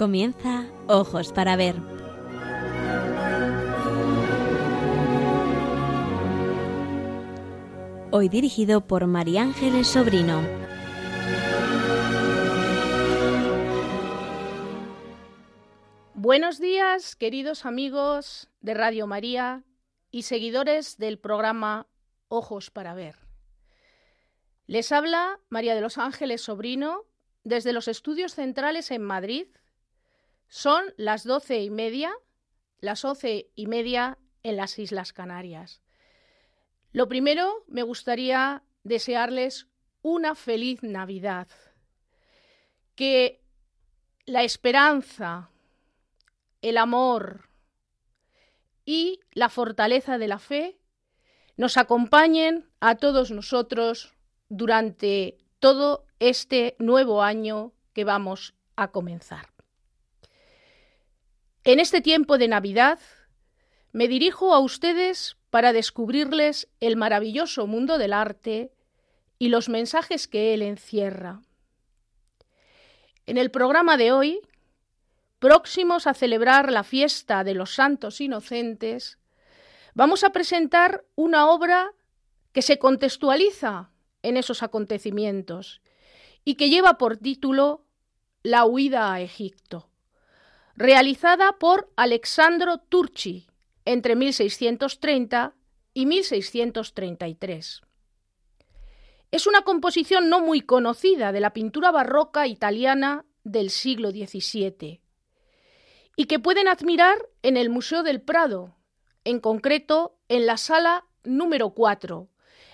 Comienza Ojos para Ver. Hoy dirigido por María Ángeles Sobrino. Buenos días, queridos amigos de Radio María y seguidores del programa Ojos para Ver. Les habla María de los Ángeles Sobrino desde los estudios centrales en Madrid. Son las doce y media, las once y media en las Islas Canarias. Lo primero, me gustaría desearles una feliz Navidad. Que la esperanza, el amor y la fortaleza de la fe nos acompañen a todos nosotros durante todo este nuevo año que vamos a comenzar. En este tiempo de Navidad me dirijo a ustedes para descubrirles el maravilloso mundo del arte y los mensajes que él encierra. En el programa de hoy, próximos a celebrar la fiesta de los santos inocentes, vamos a presentar una obra que se contextualiza en esos acontecimientos y que lleva por título La huida a Egipto, realizada por Alexandro Turchi entre 1630 y 1633. Es una composición no muy conocida de la pintura barroca italiana del siglo XVII y que pueden admirar en el Museo del Prado, en concreto en la sala número 4,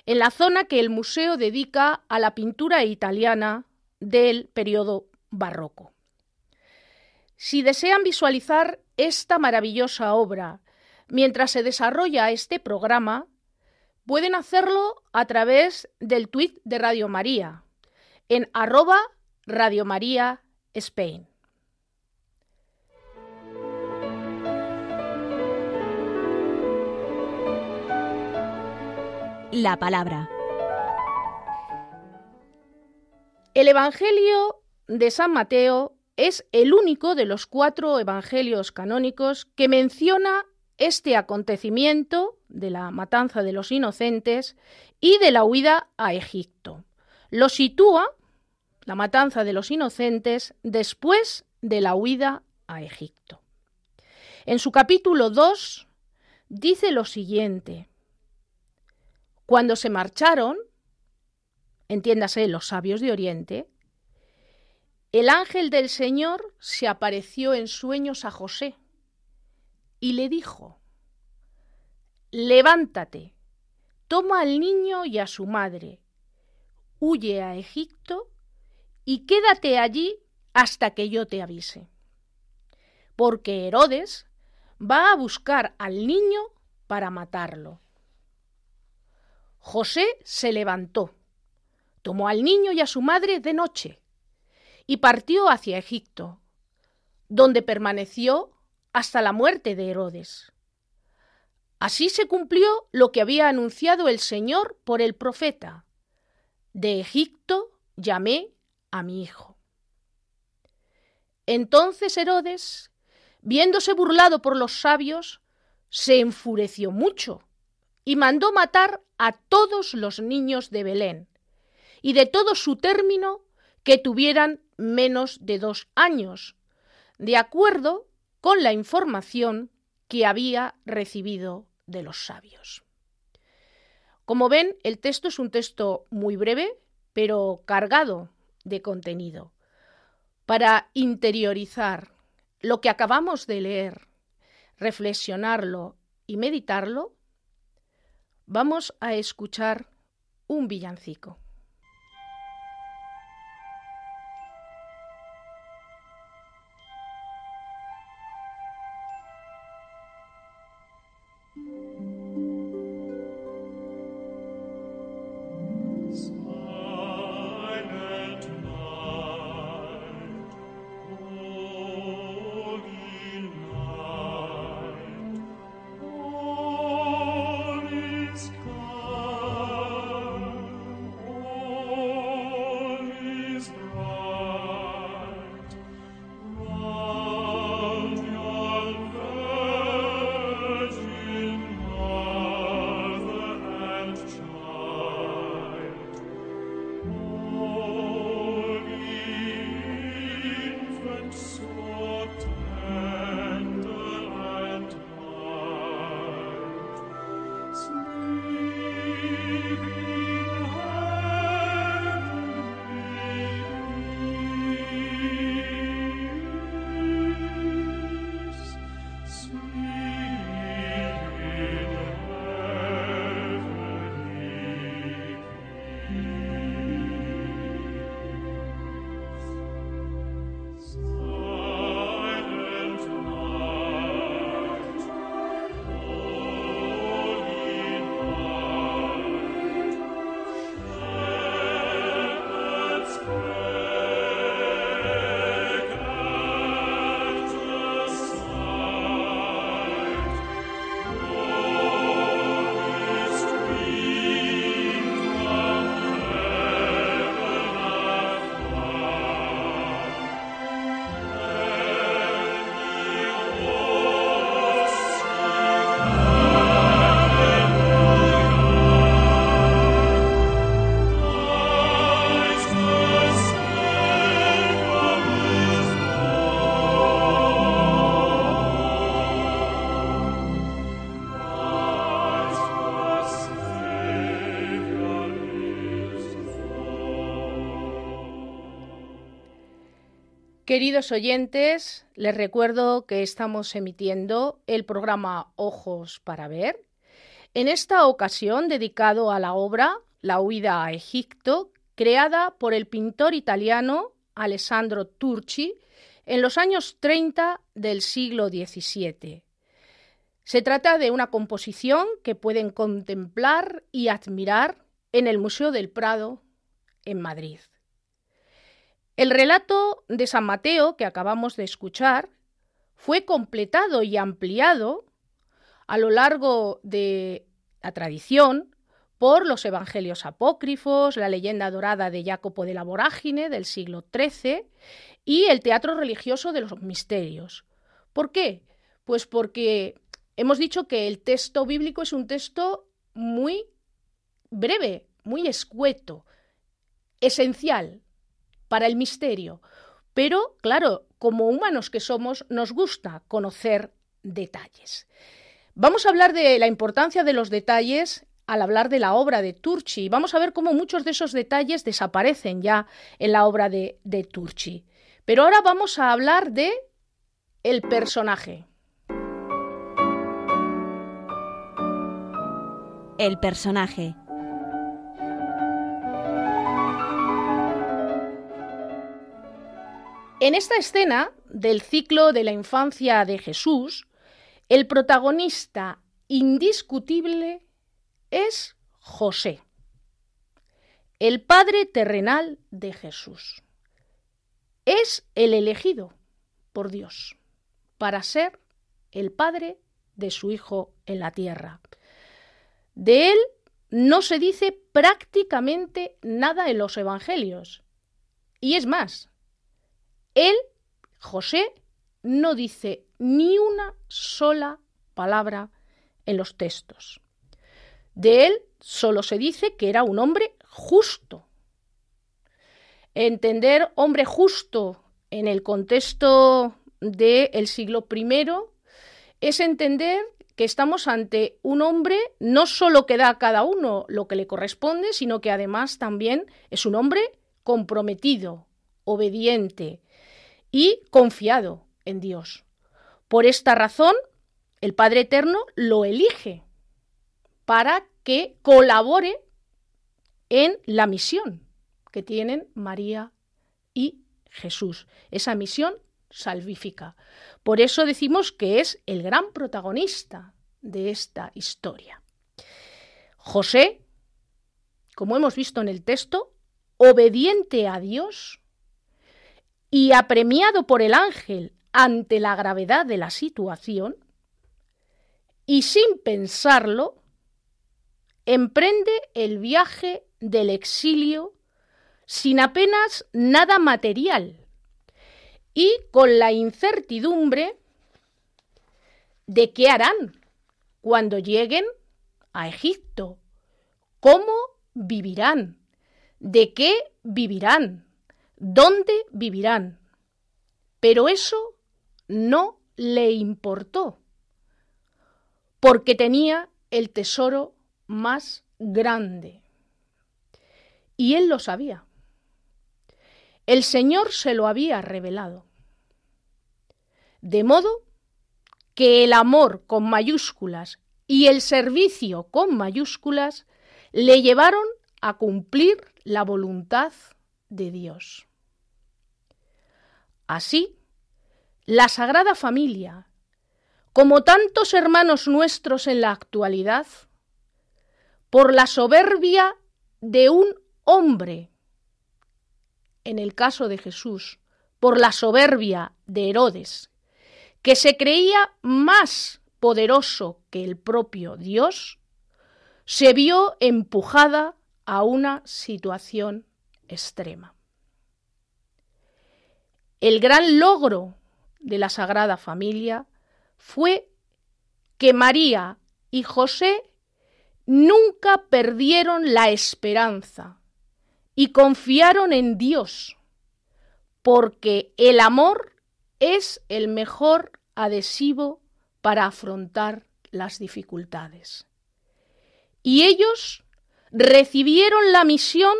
en la zona que el museo dedica a la pintura italiana del periodo barroco. Si desean visualizar esta maravillosa obra mientras se desarrolla este programa, pueden hacerlo a través del tweet de Radio María en arroba Radio María Spain. La palabra. El Evangelio de San Mateo es el único de los cuatro evangelios canónicos que menciona este acontecimiento de la matanza de los inocentes y de la huida a Egipto. Lo sitúa, la matanza de los inocentes, después de la huida a Egipto. En su capítulo 2 dice lo siguiente. Cuando se marcharon, entiéndase los sabios de Oriente, el ángel del Señor se apareció en sueños a José y le dijo, Levántate, toma al niño y a su madre, huye a Egipto y quédate allí hasta que yo te avise. Porque Herodes va a buscar al niño para matarlo. José se levantó, tomó al niño y a su madre de noche y partió hacia Egipto, donde permaneció hasta la muerte de Herodes. Así se cumplió lo que había anunciado el Señor por el profeta. De Egipto llamé a mi hijo. Entonces Herodes, viéndose burlado por los sabios, se enfureció mucho y mandó matar a todos los niños de Belén y de todo su término que tuvieran menos de dos años, de acuerdo con la información que había recibido de los sabios. Como ven, el texto es un texto muy breve, pero cargado de contenido. Para interiorizar lo que acabamos de leer, reflexionarlo y meditarlo, vamos a escuchar un villancico. Queridos oyentes, les recuerdo que estamos emitiendo el programa Ojos para Ver, en esta ocasión dedicado a la obra La huida a Egipto, creada por el pintor italiano Alessandro Turci en los años 30 del siglo XVII. Se trata de una composición que pueden contemplar y admirar en el Museo del Prado, en Madrid. El relato de San Mateo que acabamos de escuchar fue completado y ampliado a lo largo de la tradición por los evangelios apócrifos, la leyenda dorada de Jacopo de la Vorágine del siglo XIII y el teatro religioso de los misterios. ¿Por qué? Pues porque hemos dicho que el texto bíblico es un texto muy breve, muy escueto, esencial, para el misterio. Pero, claro, como humanos que somos, nos gusta conocer detalles. Vamos a hablar de la importancia de los detalles al hablar de la obra de Turchi. Vamos a ver cómo muchos de esos detalles desaparecen ya en la obra de, de Turchi. Pero ahora vamos a hablar de el personaje. El personaje. En esta escena del ciclo de la infancia de Jesús, el protagonista indiscutible es José, el padre terrenal de Jesús. Es el elegido por Dios para ser el padre de su hijo en la tierra. De él no se dice prácticamente nada en los evangelios. Y es más, él, José, no dice ni una sola palabra en los textos. De él solo se dice que era un hombre justo. Entender hombre justo en el contexto del siglo I es entender que estamos ante un hombre no solo que da a cada uno lo que le corresponde, sino que además también es un hombre comprometido, obediente, y confiado en Dios. Por esta razón, el Padre Eterno lo elige para que colabore en la misión que tienen María y Jesús, esa misión salvífica. Por eso decimos que es el gran protagonista de esta historia. José, como hemos visto en el texto, obediente a Dios, y apremiado por el ángel ante la gravedad de la situación, y sin pensarlo, emprende el viaje del exilio sin apenas nada material y con la incertidumbre de qué harán cuando lleguen a Egipto, cómo vivirán, de qué vivirán, dónde vivirán. Pero eso no le importó, porque tenía el tesoro más grande. Y él lo sabía. El Señor se lo había revelado. De modo que el amor con mayúsculas y el servicio con mayúsculas le llevaron a cumplir la voluntad de Dios. Así, la Sagrada Familia, como tantos hermanos nuestros en la actualidad, por la soberbia de un hombre, en el caso de Jesús, por la soberbia de Herodes, que se creía más poderoso que el propio Dios, se vio empujada a una situación extrema. El gran logro de la Sagrada Familia fue que María y José nunca perdieron la esperanza y confiaron en Dios, porque el amor es el mejor adhesivo para afrontar las dificultades. Y ellos recibieron la misión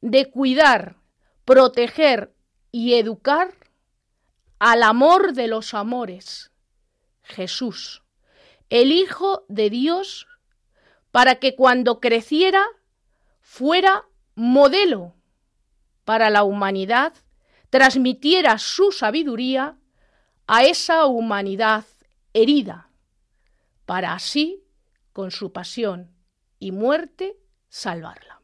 de cuidar, proteger y educar al amor de los amores, Jesús, el Hijo de Dios, para que cuando creciera fuera modelo para la humanidad, transmitiera su sabiduría a esa humanidad herida, para así, con su pasión y muerte, salvarla.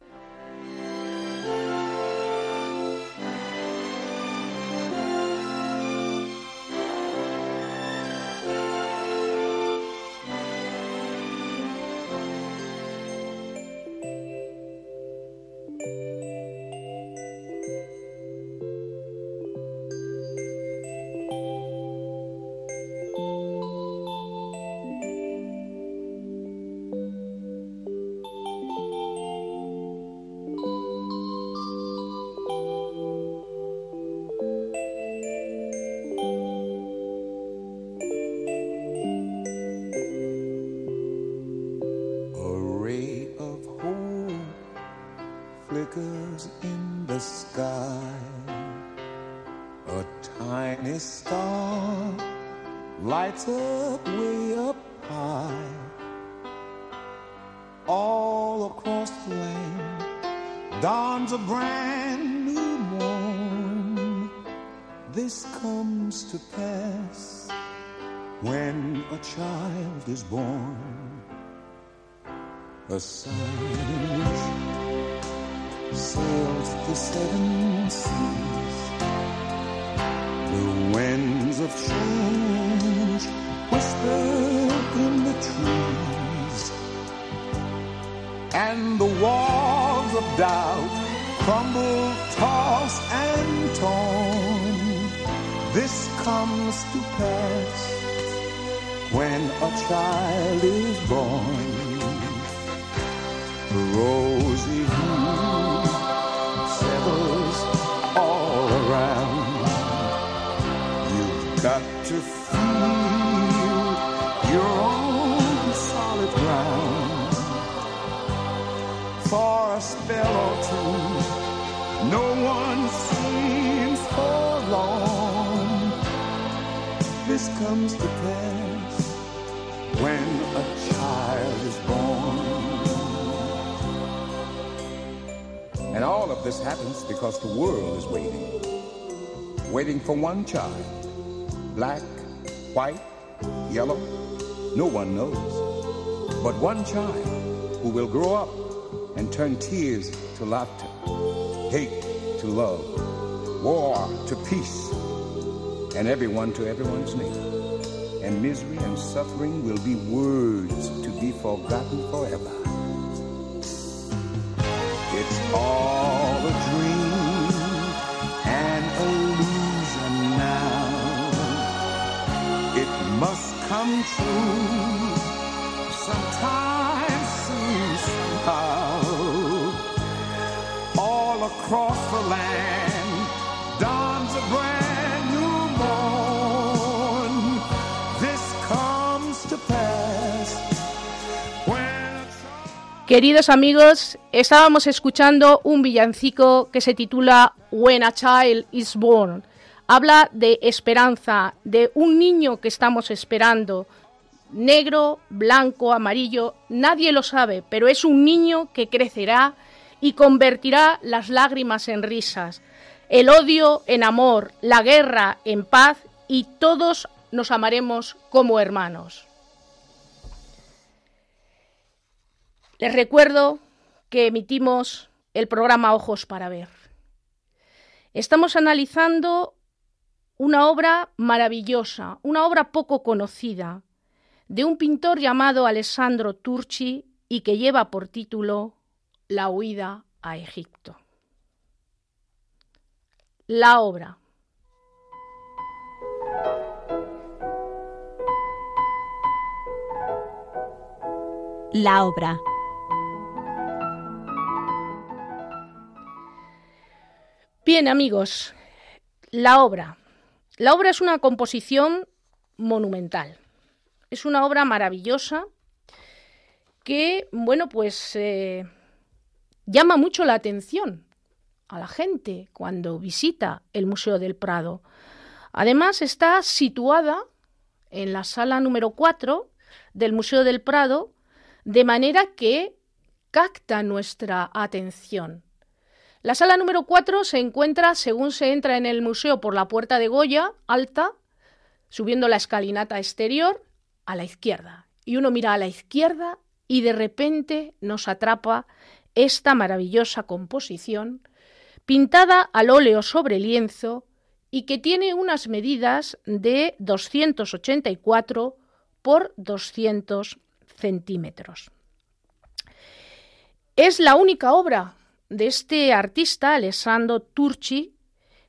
Comes to pass when a child is born the rosy hue settles all around. You've got to feel your own solid ground. For a spell or two, no one This comes to pass when a child is born. And all of this happens because the world is waiting. Waiting for one child. Black, white, yellow, no one knows. But one child who will grow up and turn tears to laughter, hate to love, war to peace, and everyone to everyone's neighbor. And misery and suffering will be words to be forgotten forever. It's all a dream, an illusion now. It must come true sometime soon, somehow. All across the land Queridos amigos, estábamos escuchando un villancico que se titula When a Child is Born. Habla de esperanza, de un niño que estamos esperando. Negro, blanco, amarillo, nadie lo sabe, pero es un niño que crecerá y convertirá las lágrimas en risas, el odio en amor, la guerra en paz y todos nos amaremos como hermanos. Les recuerdo que emitimos el programa Ojos para Ver. Estamos analizando una obra maravillosa, una obra poco conocida, de un pintor llamado Alessandro Turci y que lleva por título La huida a Egipto. La obra. La obra. Bien, amigos, la obra. La obra es una composición monumental. Es una obra maravillosa que, bueno, pues eh, llama mucho la atención a la gente cuando visita el Museo del Prado. Además está situada en la sala número 4 del Museo del Prado, de manera que capta nuestra atención. La sala número 4 se encuentra, según se entra en el museo por la puerta de Goya, alta, subiendo la escalinata exterior, a la izquierda. Y uno mira a la izquierda y de repente nos atrapa esta maravillosa composición, pintada al óleo sobre lienzo y que tiene unas medidas de 284 por 200 centímetros. Es la única obra de este artista, Alessandro Turci,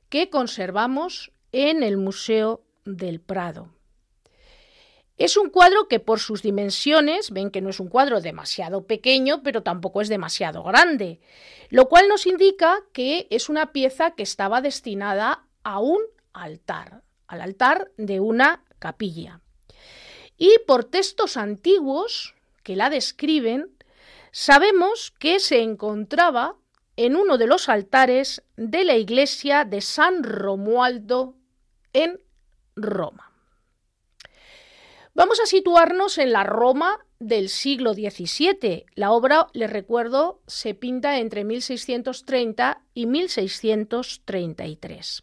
que conservamos en el Museo del Prado. Es un cuadro que por sus dimensiones, ven que no es un cuadro demasiado pequeño, pero tampoco es demasiado grande, lo cual nos indica que es una pieza que estaba destinada a un altar, al altar de una capilla. Y por textos antiguos que la describen, sabemos que se encontraba en uno de los altares de la iglesia de San Romualdo en Roma. Vamos a situarnos en la Roma del siglo XVII. La obra, les recuerdo, se pinta entre 1630 y 1633.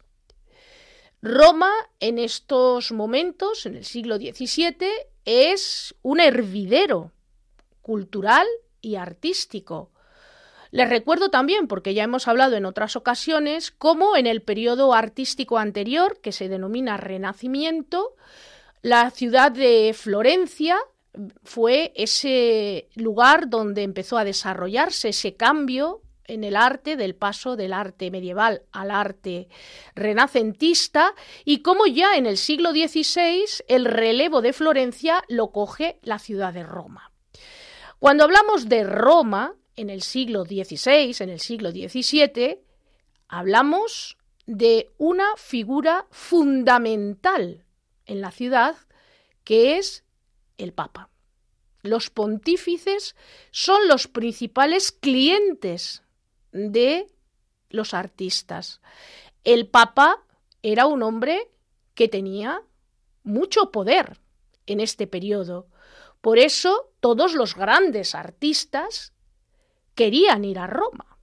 Roma en estos momentos, en el siglo XVII, es un hervidero cultural y artístico. Les recuerdo también, porque ya hemos hablado en otras ocasiones, cómo en el periodo artístico anterior, que se denomina Renacimiento, la ciudad de Florencia fue ese lugar donde empezó a desarrollarse ese cambio en el arte del paso del arte medieval al arte renacentista y cómo ya en el siglo XVI el relevo de Florencia lo coge la ciudad de Roma. Cuando hablamos de Roma en el siglo XVI, en el siglo XVII, hablamos de una figura fundamental en la ciudad, que es el Papa. Los pontífices son los principales clientes de los artistas. El Papa era un hombre que tenía mucho poder en este periodo. Por eso todos los grandes artistas querían ir a Roma,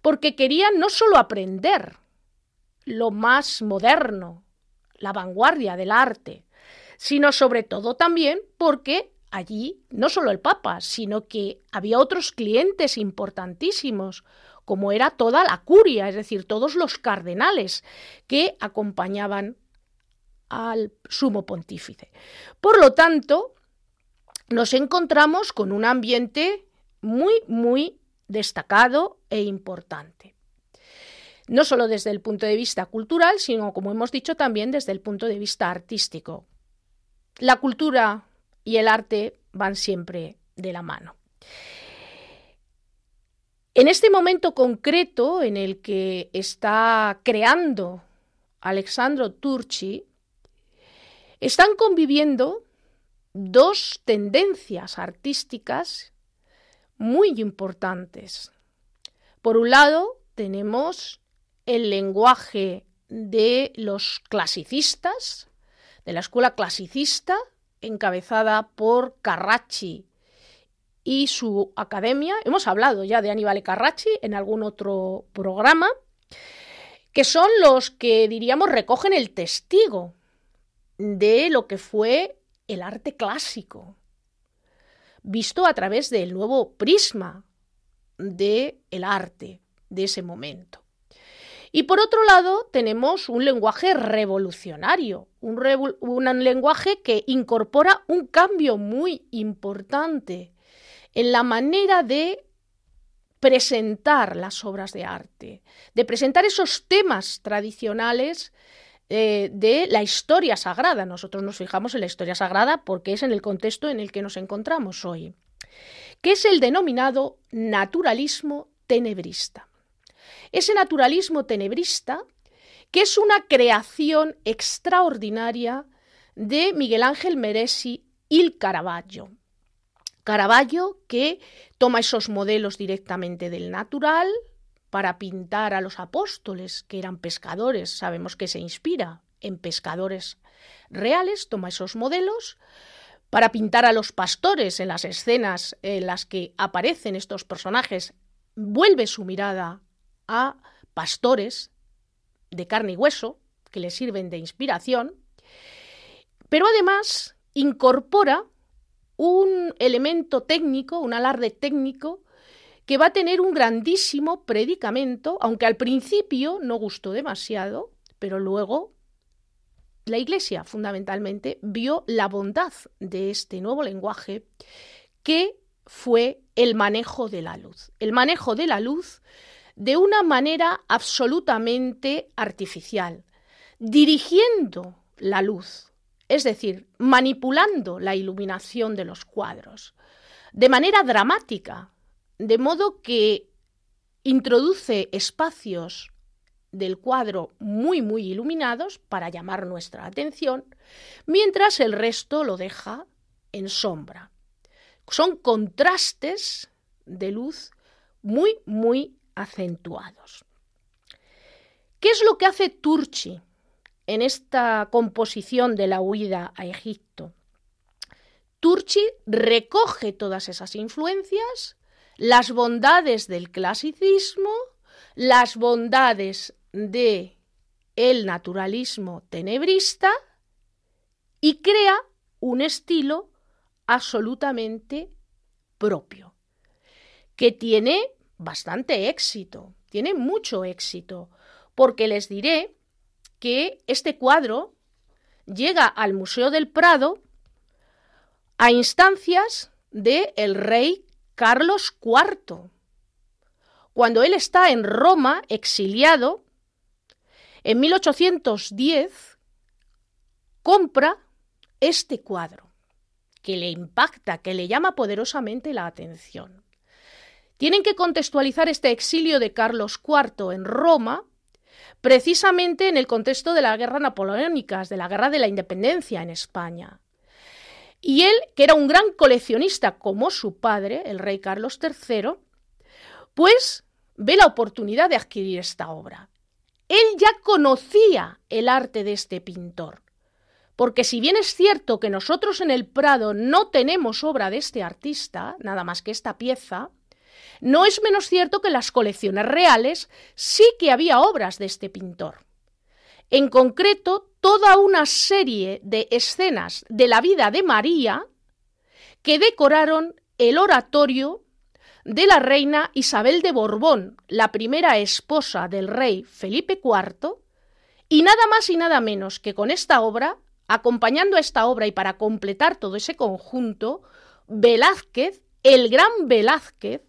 porque querían no solo aprender lo más moderno, la vanguardia del arte, sino sobre todo también porque allí no solo el Papa, sino que había otros clientes importantísimos, como era toda la curia, es decir, todos los cardenales que acompañaban al sumo pontífice. Por lo tanto, nos encontramos con un ambiente muy, muy destacado e importante no solo desde el punto de vista cultural, sino, como hemos dicho, también desde el punto de vista artístico. La cultura y el arte van siempre de la mano. En este momento concreto en el que está creando Alexandro Turchi, están conviviendo dos tendencias artísticas muy importantes. Por un lado, tenemos el lenguaje de los clasicistas, de la escuela clasicista, encabezada por Carracci y su academia. Hemos hablado ya de Aníbal Carracci en algún otro programa, que son los que diríamos recogen el testigo de lo que fue el arte clásico, visto a través del nuevo prisma del el arte de ese momento. Y por otro lado, tenemos un lenguaje revolucionario, un, lenguaje que incorpora un cambio muy importante en la manera de presentar las obras de arte, de presentar esos temas tradicionales eh, de la historia sagrada. Nosotros nos fijamos en la historia sagrada porque es en el contexto en el que nos encontramos hoy, que es el denominado naturalismo tenebrista ese naturalismo tenebrista, que es una creación extraordinaria de Miguel Ángel Meresi il Caravaggio. Caravaggio que toma esos modelos directamente del natural para pintar a los apóstoles, que eran pescadores, sabemos que se inspira en pescadores reales, toma esos modelos para pintar a los pastores en las escenas en las que aparecen estos personajes, vuelve su mirada a pastores de carne y hueso que le sirven de inspiración, pero además incorpora un elemento técnico, un alarde técnico, que va a tener un grandísimo predicamento, aunque al principio no gustó demasiado, pero luego la Iglesia fundamentalmente vio la bondad de este nuevo lenguaje que fue el manejo de la luz. El manejo de la luz de una manera absolutamente artificial, dirigiendo la luz, es decir, manipulando la iluminación de los cuadros, de manera dramática, de modo que introduce espacios del cuadro muy muy iluminados para llamar nuestra atención, mientras el resto lo deja en sombra. Son contrastes de luz muy muy acentuados. ¿Qué es lo que hace Turchi en esta composición de la huida a Egipto? Turchi recoge todas esas influencias, las bondades del clasicismo, las bondades de el naturalismo tenebrista y crea un estilo absolutamente propio, que tiene bastante éxito, tiene mucho éxito, porque les diré que este cuadro llega al Museo del Prado a instancias del el rey Carlos IV. Cuando él está en Roma, exiliado, en 1810 compra este cuadro, que le impacta, que le llama poderosamente la atención. Tienen que contextualizar este exilio de Carlos IV en Roma precisamente en el contexto de la guerra napoleónica, de la guerra de la independencia en España. Y él, que era un gran coleccionista como su padre, el rey Carlos III, pues ve la oportunidad de adquirir esta obra. Él ya conocía el arte de este pintor, porque si bien es cierto que nosotros en el Prado no tenemos obra de este artista, nada más que esta pieza, no es menos cierto que en las colecciones reales sí que había obras de este pintor. En concreto, toda una serie de escenas de la vida de María que decoraron el oratorio de la reina Isabel de Borbón, la primera esposa del rey Felipe IV, y nada más y nada menos que con esta obra, acompañando a esta obra y para completar todo ese conjunto, Velázquez, el gran Velázquez,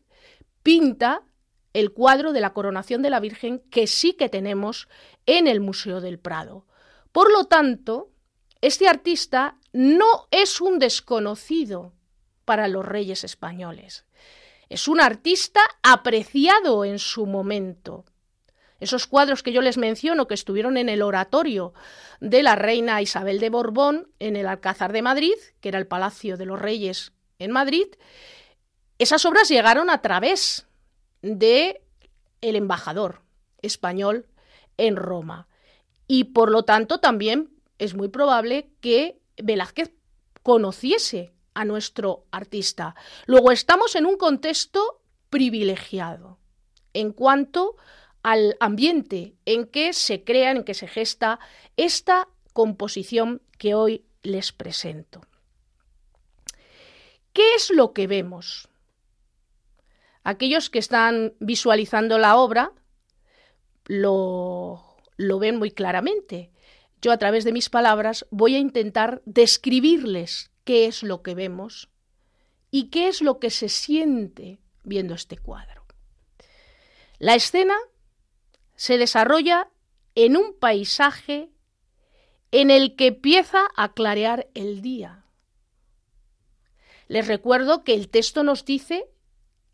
pinta el cuadro de la coronación de la Virgen que sí que tenemos en el Museo del Prado. Por lo tanto, este artista no es un desconocido para los reyes españoles. Es un artista apreciado en su momento. Esos cuadros que yo les menciono que estuvieron en el oratorio de la reina Isabel de Borbón en el Alcázar de Madrid, que era el Palacio de los Reyes en Madrid, esas obras llegaron a través de el embajador español en Roma. Y por lo tanto también es muy probable que Velázquez conociese a nuestro artista. Luego estamos en un contexto privilegiado en cuanto al ambiente en que se crea, en que se gesta esta composición que hoy les presento. ¿Qué es lo que vemos? Aquellos que están visualizando la obra lo, lo ven muy claramente. Yo a través de mis palabras voy a intentar describirles qué es lo que vemos y qué es lo que se siente viendo este cuadro. La escena se desarrolla en un paisaje en el que empieza a clarear el día. Les recuerdo que el texto nos dice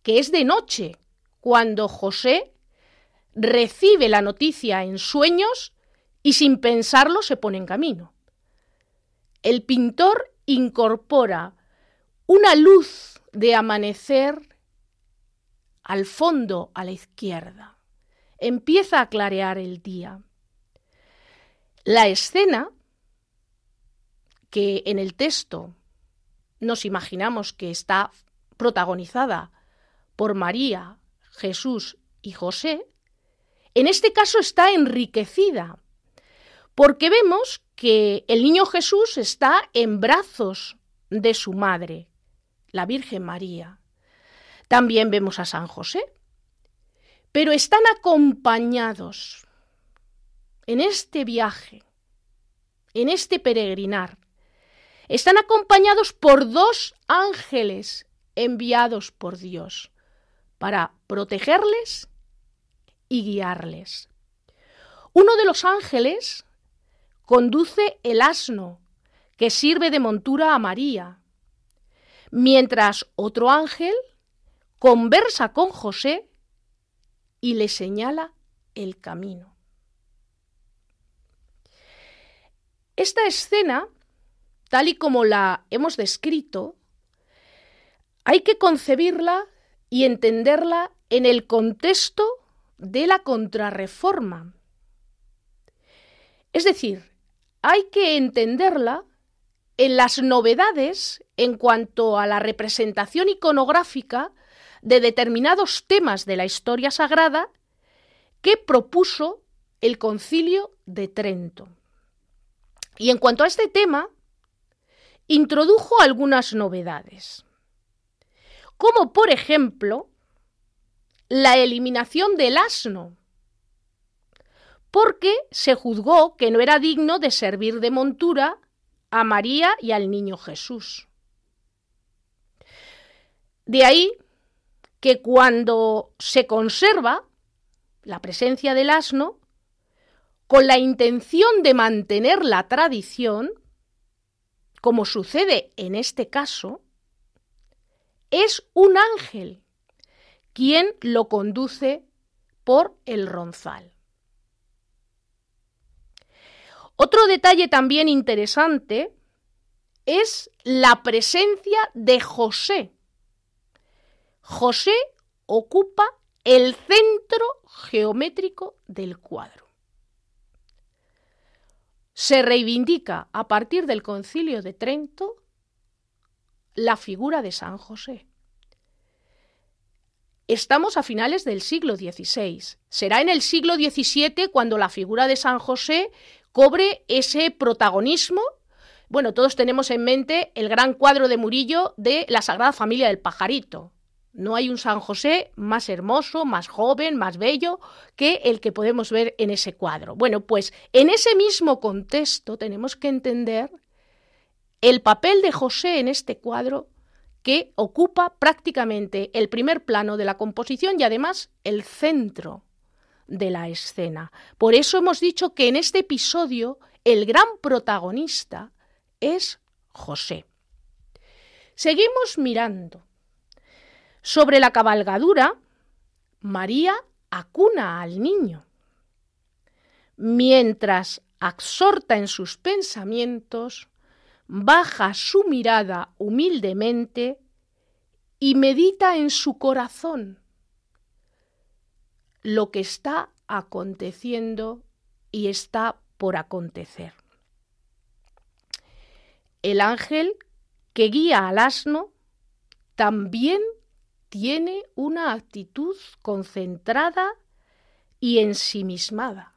que es de noche cuando José recibe la noticia en sueños y sin pensarlo se pone en camino. El pintor incorpora una luz de amanecer al fondo a la izquierda. Empieza a clarear el día. La escena que en el texto nos imaginamos que está protagonizada por María, Jesús y José, en este caso está enriquecida, porque vemos que el niño Jesús está en brazos de su madre, la Virgen María. También vemos a San José, pero están acompañados en este viaje, en este peregrinar. Están acompañados por dos ángeles enviados por Dios para protegerles y guiarles. Uno de los ángeles conduce el asno que sirve de montura a María, mientras otro ángel conversa con José y le señala el camino. Esta escena, tal y como la hemos descrito, hay que concebirla y entenderla en el contexto de la contrarreforma. Es decir, hay que entenderla en las novedades en cuanto a la representación iconográfica de determinados temas de la historia sagrada que propuso el concilio de Trento. Y en cuanto a este tema, introdujo algunas novedades, como por ejemplo la eliminación del asno, porque se juzgó que no era digno de servir de montura a María y al niño Jesús. De ahí que cuando se conserva la presencia del asno, con la intención de mantener la tradición, como sucede en este caso, es un ángel quien lo conduce por el ronzal. Otro detalle también interesante es la presencia de José. José ocupa el centro geométrico del cuadro. Se reivindica a partir del concilio de Trento la figura de San José. Estamos a finales del siglo XVI. Será en el siglo XVII cuando la figura de San José cobre ese protagonismo. Bueno, todos tenemos en mente el gran cuadro de Murillo de la Sagrada Familia del Pajarito. No hay un San José más hermoso, más joven, más bello que el que podemos ver en ese cuadro. Bueno, pues en ese mismo contexto tenemos que entender el papel de José en este cuadro que ocupa prácticamente el primer plano de la composición y además el centro de la escena. Por eso hemos dicho que en este episodio el gran protagonista es José. Seguimos mirando. Sobre la cabalgadura, María acuna al niño, mientras absorta en sus pensamientos, baja su mirada humildemente y medita en su corazón lo que está aconteciendo y está por acontecer. El ángel que guía al asno también tiene una actitud concentrada y ensimismada.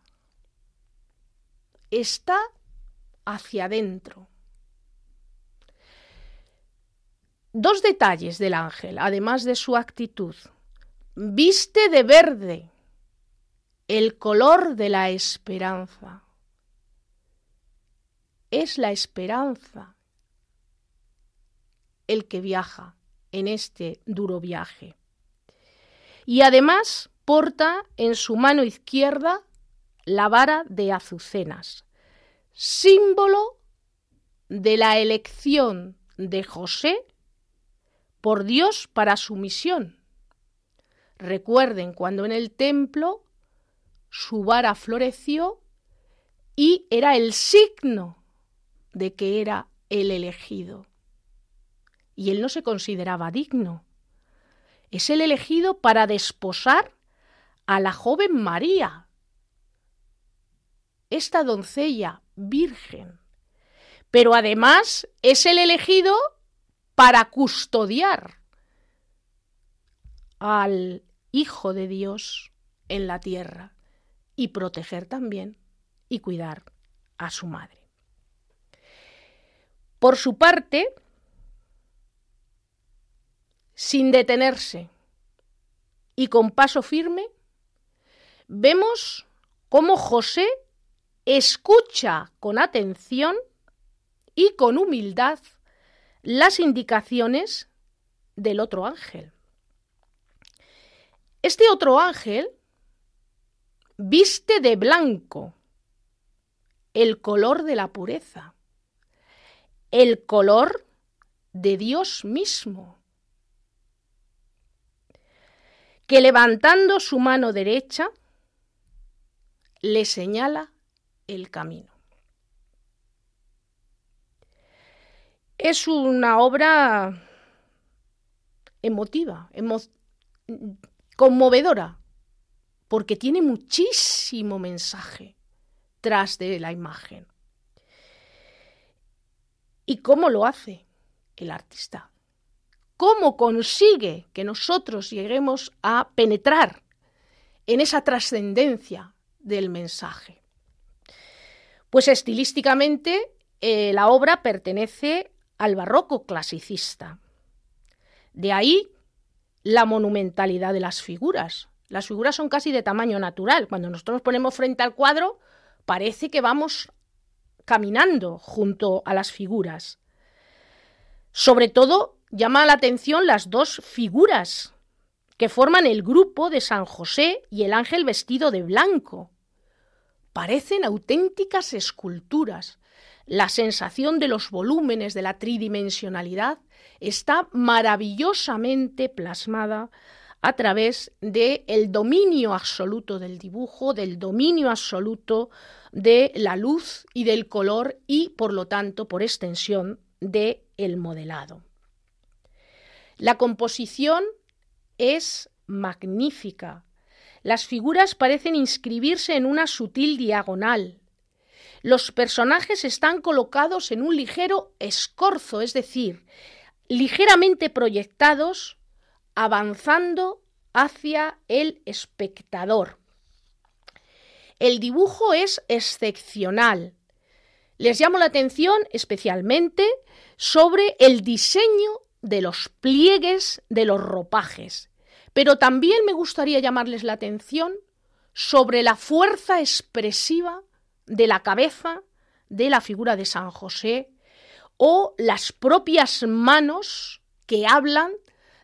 Está hacia adentro. Dos detalles del ángel, además de su actitud. Viste de verde, el color de la esperanza. Es la esperanza el que viaja en este duro viaje. Y además porta en su mano izquierda la vara de azucenas, símbolo de la elección de José por Dios para su misión. Recuerden cuando en el templo su vara floreció y era el signo de que era el elegido. Y él no se consideraba digno. Es el elegido para desposar a la joven María. esta doncella virgen, pero además es el elegido para custodiar al Hijo de Dios en la tierra y proteger también y cuidar a su madre. Por su parte, sin detenerse y con paso firme, vemos cómo José escucha con atención y con humildad las indicaciones del otro ángel. Este otro ángel viste de blanco el color de la pureza, el color de Dios mismo, que levantando su mano derecha le señala el camino. Es una obra emotiva, conmovedora, porque tiene muchísimo mensaje tras de la imagen. ¿Y cómo lo hace el artista? ¿Cómo consigue que nosotros lleguemos a penetrar en esa trascendencia del mensaje? Pues estilísticamente eh, la obra pertenece al barroco clasicista. De ahí la monumentalidad de las figuras. Las figuras son casi de tamaño natural. Cuando nosotros nos ponemos frente al cuadro, parece que vamos caminando junto a las figuras. Sobre todo llama la atención las dos figuras que forman el grupo de San José y el ángel vestido de blanco. Parecen auténticas esculturas. La sensación de los volúmenes de la tridimensionalidad está maravillosamente plasmada a través del el dominio absoluto del dibujo, del dominio absoluto de la luz y del color y, por lo tanto, por extensión, de el modelado. La composición es magnífica. Las figuras parecen inscribirse en una sutil diagonal. Los personajes están colocados en un ligero escorzo, es decir, ligeramente proyectados, avanzando hacia el espectador. El dibujo es excepcional. Les llamo la atención especialmente sobre el diseño de los pliegues de los ropajes, pero también me gustaría llamarles la atención sobre la fuerza expresiva de la cabeza de la figura de San José o las propias manos que hablan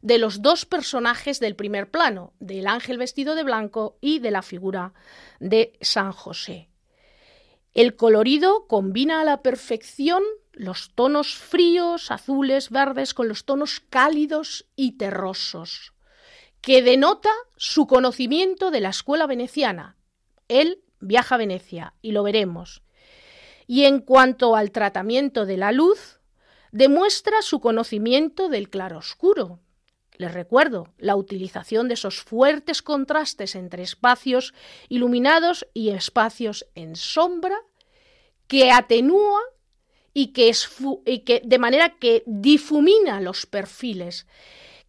de los dos personajes del primer plano, del ángel vestido de blanco y de la figura de San José. El colorido combina a la perfección los tonos fríos, azules, verdes, con los tonos cálidos y terrosos, que denota su conocimiento de la escuela veneciana. Él viaja a Venecia y lo veremos. Y en cuanto al tratamiento de la luz, demuestra su conocimiento del claroscuro, les recuerdo la utilización de esos fuertes contrastes entre espacios iluminados y espacios en sombra que atenúa y que, y que de manera que difumina los perfiles.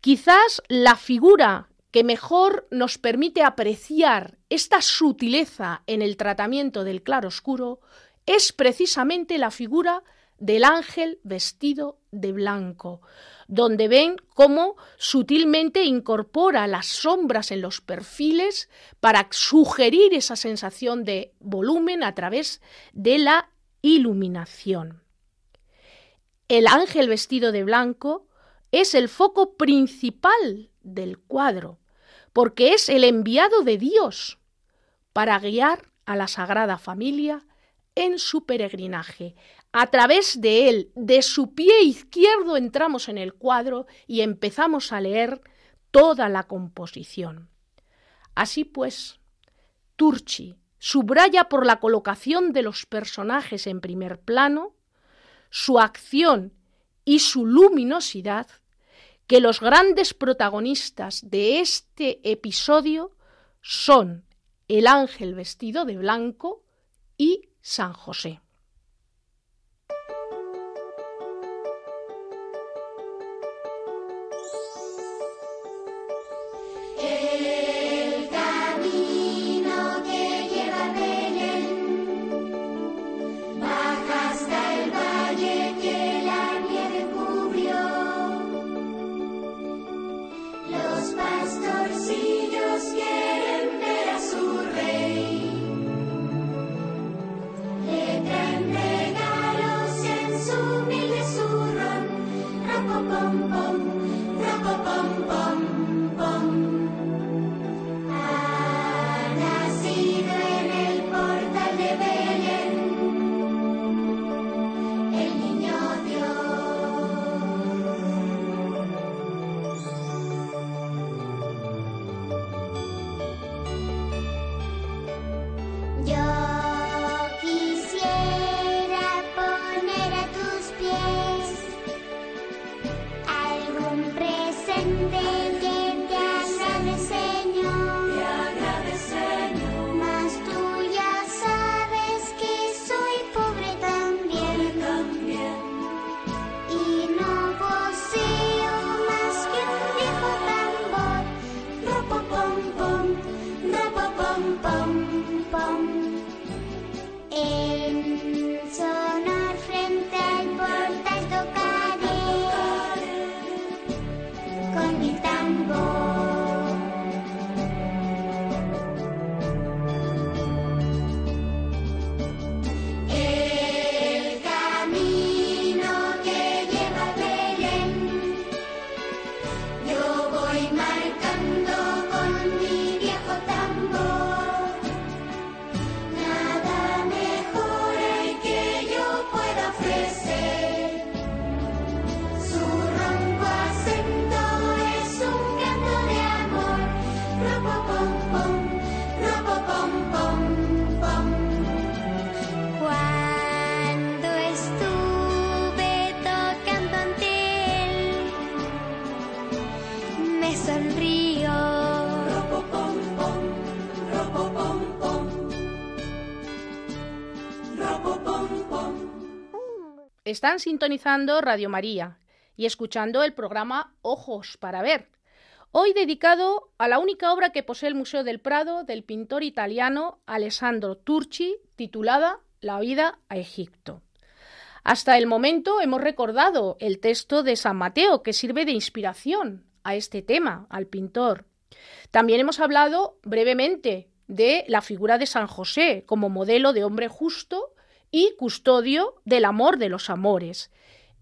Quizás la figura que mejor nos permite apreciar esta sutileza en el tratamiento del claroscuro es precisamente la figura del ángel vestido de blanco, donde ven cómo sutilmente incorpora las sombras en los perfiles para sugerir esa sensación de volumen a través de la iluminación. El ángel vestido de blanco es el foco principal del cuadro, porque es el enviado de Dios para guiar a la Sagrada Familia en su peregrinaje, a través de él, de su pie izquierdo, entramos en el cuadro y empezamos a leer toda la composición. Así pues, Turchi subraya por la colocación de los personajes en primer plano, su acción y su luminosidad, que los grandes protagonistas de este episodio son el ángel vestido de blanco y San José. Están sintonizando Radio María y escuchando el programa Ojos para Ver, hoy dedicado a la única obra que posee el Museo del Prado del pintor italiano Alessandro Turci, titulada La vida a Egipto. Hasta el momento hemos recordado el texto de San Mateo, que sirve de inspiración a este tema, al pintor. También hemos hablado brevemente de la figura de San José como modelo de hombre justo y custodio del amor de los amores.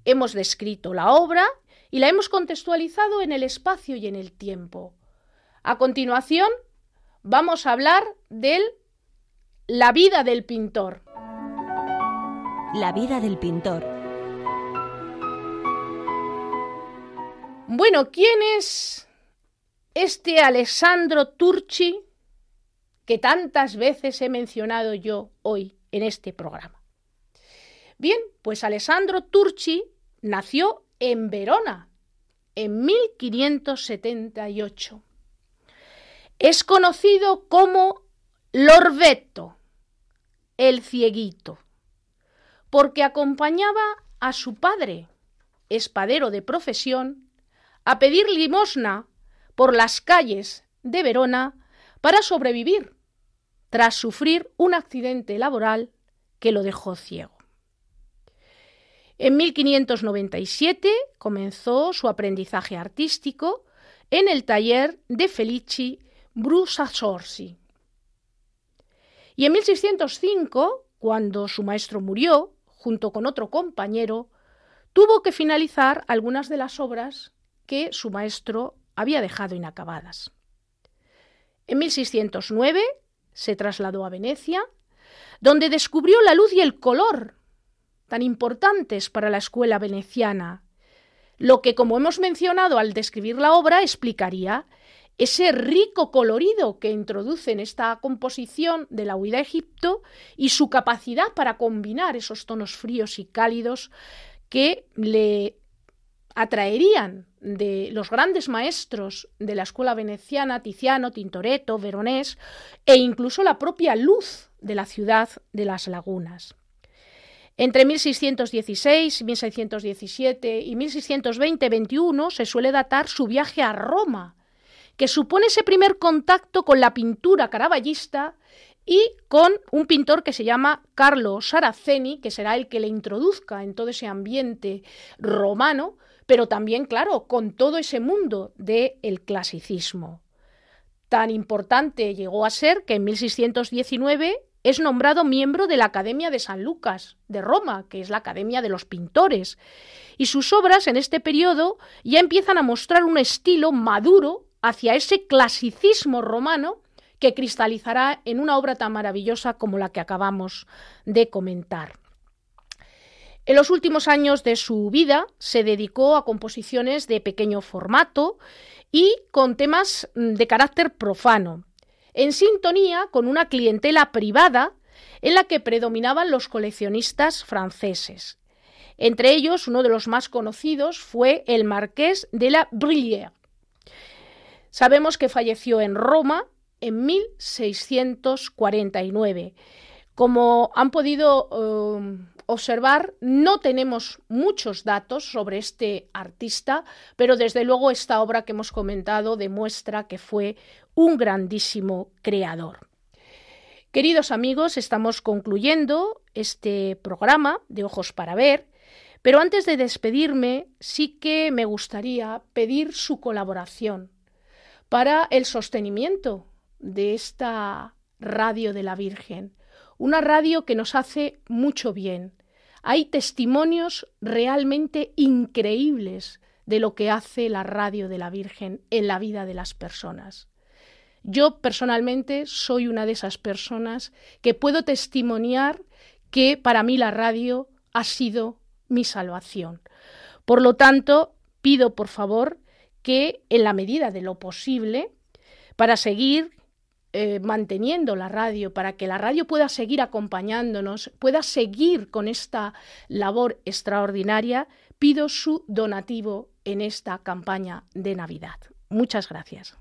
Hemos descrito la obra y la hemos contextualizado en el espacio y en el tiempo. A continuación, vamos a hablar de la vida del pintor. La vida del pintor. Bueno, ¿quién es este Alessandro Turci que tantas veces he mencionado yo hoy en este programa? Bien, pues Alessandro Turci nació en Verona en 1578. Es conocido como Lorvetto, el cieguito, porque acompañaba a su padre, espadero de profesión, a pedir limosna por las calles de Verona para sobrevivir, tras sufrir un accidente laboral que lo dejó ciego. En 1597 comenzó su aprendizaje artístico en el taller de Felici Brusasorsi. Y en 1605, cuando su maestro murió, junto con otro compañero, tuvo que finalizar algunas de las obras que su maestro había dejado inacabadas. En 1609 se trasladó a Venecia, donde descubrió la luz y el color tan importantes para la escuela veneciana, lo que, como hemos mencionado al describir la obra, explicaría ese rico colorido que introduce en esta composición de la huida a Egipto y su capacidad para combinar esos tonos fríos y cálidos que le atraerían de los grandes maestros de la escuela veneciana, Tiziano, Tintoretto, Veronés, e incluso la propia luz de la ciudad de las lagunas. Entre 1616, 1617 y 1620-21 se suele datar su viaje a Roma, que supone ese primer contacto con la pintura caravallista y con un pintor que se llama Carlo Saraceni, que será el que le introduzca en todo ese ambiente romano, pero también, claro, con todo ese mundo del clasicismo. Tan importante llegó a ser que en 1619 es nombrado miembro de la Academia de San Lucas de Roma, que es la Academia de los Pintores, y sus obras en este periodo ya empiezan a mostrar un estilo maduro hacia ese clasicismo romano que cristalizará en una obra tan maravillosa como la que acabamos de comentar. En los últimos años de su vida se dedicó a composiciones de pequeño formato y con temas de carácter profano, en sintonía con una clientela privada en la que predominaban los coleccionistas franceses. Entre ellos, uno de los más conocidos fue el marqués de la Brillière. Sabemos que falleció en Roma en 1649. Como han podido eh, observar, no tenemos muchos datos sobre este artista, pero desde luego esta obra que hemos comentado demuestra que fue un grandísimo creador. Queridos amigos, estamos concluyendo este programa de Ojos para Ver, pero antes de despedirme sí que me gustaría pedir su colaboración para el sostenimiento de esta radio de la Virgen, una radio que nos hace mucho bien. Hay testimonios realmente increíbles de lo que hace la radio de la Virgen en la vida de las personas. Yo personalmente soy una de esas personas que puedo testimoniar que para mí la radio ha sido mi salvación. Por lo tanto, pido por favor que en la medida de lo posible, para seguir eh, manteniendo la radio, para que la radio pueda seguir acompañándonos, pueda seguir con esta labor extraordinaria, pido su donativo en esta campaña de Navidad. Muchas gracias.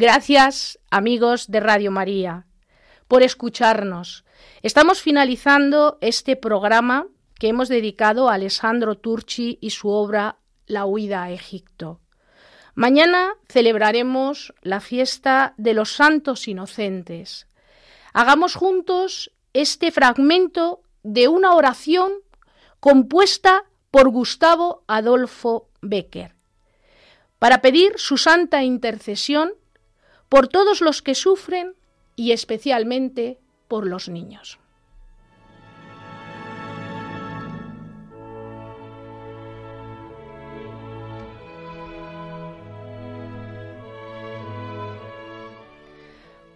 Gracias, amigos de Radio María, por escucharnos. Estamos finalizando este programa que hemos dedicado a Alessandro Turci y su obra La huida a Egipto. Mañana celebraremos la fiesta de los santos inocentes. Hagamos juntos este fragmento de una oración compuesta por Gustavo Adolfo Becker, para pedir su santa intercesión por todos los que sufren y especialmente por los niños.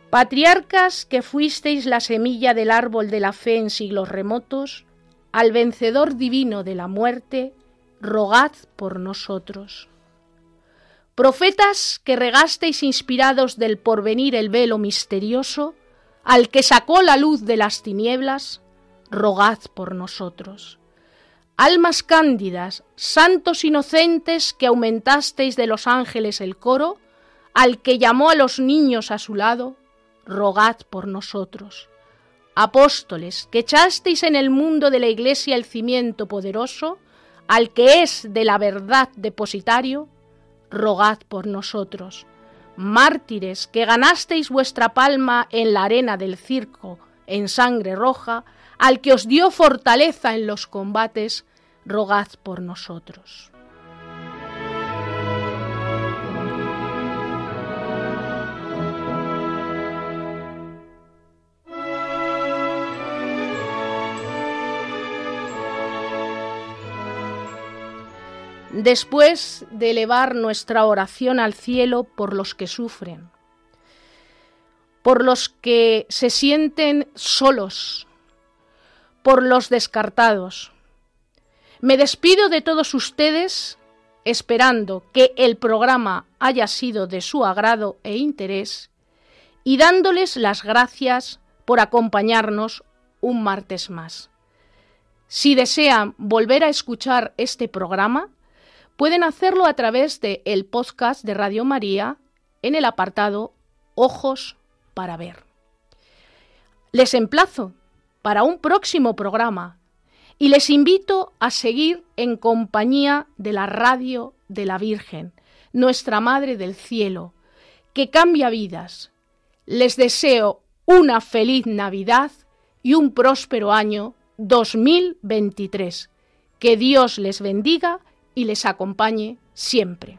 Patriarcas que fuisteis la semilla del árbol de la fe en siglos remotos, al vencedor divino de la muerte, rogad por nosotros. Profetas que regasteis inspirados del porvenir el velo misterioso, al que sacó la luz de las tinieblas, rogad por nosotros. Almas cándidas, santos inocentes que aumentasteis de los ángeles el coro, al que llamó a los niños a su lado, rogad por nosotros. apóstoles, que echasteis en el mundo de la Iglesia el cimiento poderoso, al que es de la verdad depositario, rogad por nosotros. Mártires, que ganasteis vuestra palma en la arena del circo en sangre roja, al que os dio fortaleza en los combates, rogad por nosotros. Después de elevar nuestra oración al cielo por los que sufren, por los que se sienten solos, por los descartados. Me despido de todos ustedes esperando que el programa haya sido de su agrado e interés y dándoles las gracias por acompañarnos un martes más. Si desean volver a escuchar este programa, Pueden hacerlo a través de el podcast de Radio María en el apartado Ojos para ver. Les emplazo para un próximo programa y les invito a seguir en compañía de la radio de la Virgen, nuestra Madre del Cielo, que cambia vidas. Les deseo una feliz Navidad y un próspero año 2023. Que Dios les bendiga y les acompañe siempre.